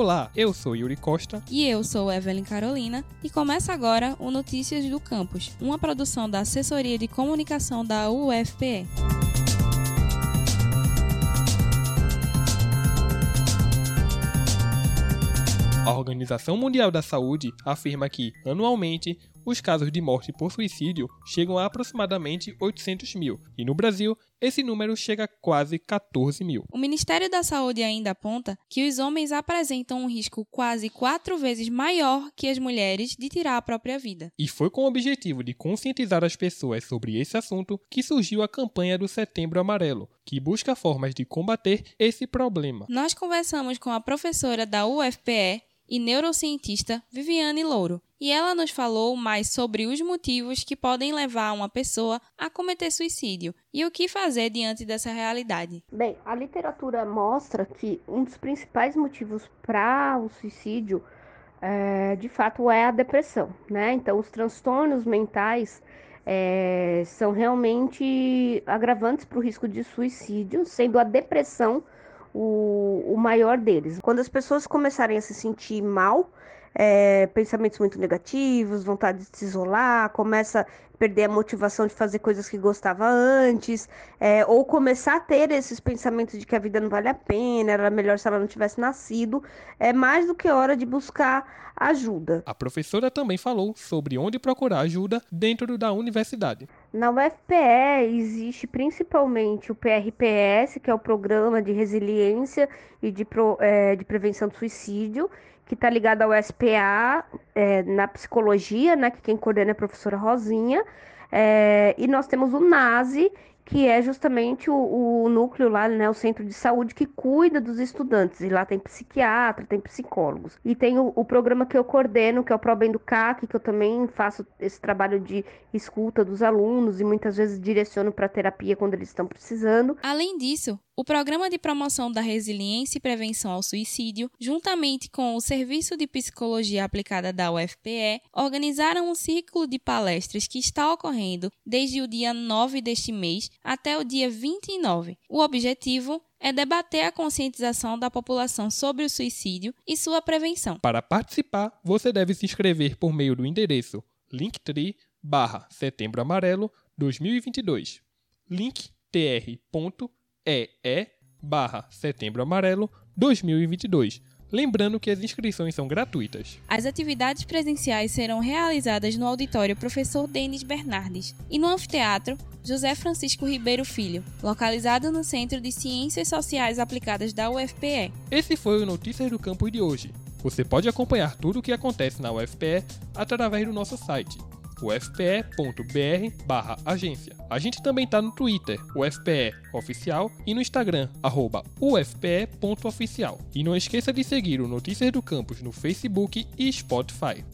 Olá, eu sou Yuri Costa. E eu sou Evelyn Carolina. E começa agora o Notícias do Campus, uma produção da Assessoria de Comunicação da UFPE. A Organização Mundial da Saúde afirma que, anualmente, os casos de morte por suicídio chegam a aproximadamente 800 mil, e no Brasil, esse número chega a quase 14 mil. O Ministério da Saúde ainda aponta que os homens apresentam um risco quase quatro vezes maior que as mulheres de tirar a própria vida. E foi com o objetivo de conscientizar as pessoas sobre esse assunto que surgiu a campanha do Setembro Amarelo, que busca formas de combater esse problema. Nós conversamos com a professora da UFPE e neurocientista Viviane Louro, e ela nos falou mais sobre os motivos que podem levar uma pessoa a cometer suicídio e o que fazer diante dessa realidade. Bem, a literatura mostra que um dos principais motivos para o suicídio, é, de fato, é a depressão, né? Então, os transtornos mentais é, são realmente agravantes para o risco de suicídio, sendo a depressão o, o maior deles. Quando as pessoas começarem a se sentir mal, é, pensamentos muito negativos, vontade de se isolar, começa a perder a motivação de fazer coisas que gostava antes, é, ou começar a ter esses pensamentos de que a vida não vale a pena, era melhor se ela não tivesse nascido, é mais do que hora de buscar ajuda. A professora também falou sobre onde procurar ajuda dentro da universidade. Na UFPE existe principalmente o PRPS, que é o Programa de Resiliência e de, Pro, é, de Prevenção do Suicídio, que está ligado ao SPA é, na psicologia, né? Que quem coordena é a professora Rosinha. É, e nós temos o NASE, que é justamente o, o, núcleo lá, né, o centro de saúde que cuida dos estudantes. E lá tem psiquiatra, tem psicólogos. E tem o, o programa que eu coordeno, que é o ProBem do CAC, que eu também faço esse trabalho de escuta dos alunos e muitas vezes direciono para terapia quando eles estão precisando. Além disso, o Programa de Promoção da Resiliência e Prevenção ao Suicídio, juntamente com o Serviço de Psicologia Aplicada da UFPE, organizaram um ciclo de palestras que está ocorrendo desde o dia 9 deste mês até o dia 29. O objetivo é debater a conscientização da população sobre o suicídio e sua prevenção. Para participar, você deve se inscrever por meio do endereço linktree barra setembro amarelo 2022 linktr.com EE barra Setembro Amarelo 2022. Lembrando que as inscrições são gratuitas. As atividades presenciais serão realizadas no auditório Professor Denis Bernardes e no anfiteatro José Francisco Ribeiro Filho, localizado no Centro de Ciências Sociais Aplicadas da UFPE. Esse foi o Notícias do Campus de hoje. Você pode acompanhar tudo o que acontece na UFPE através do nosso site ufpe.br barra agência. A gente também tá no Twitter, UFPE Oficial, e no Instagram, arroba ufpe.oficial. E não esqueça de seguir o Notícias do Campus no Facebook e Spotify.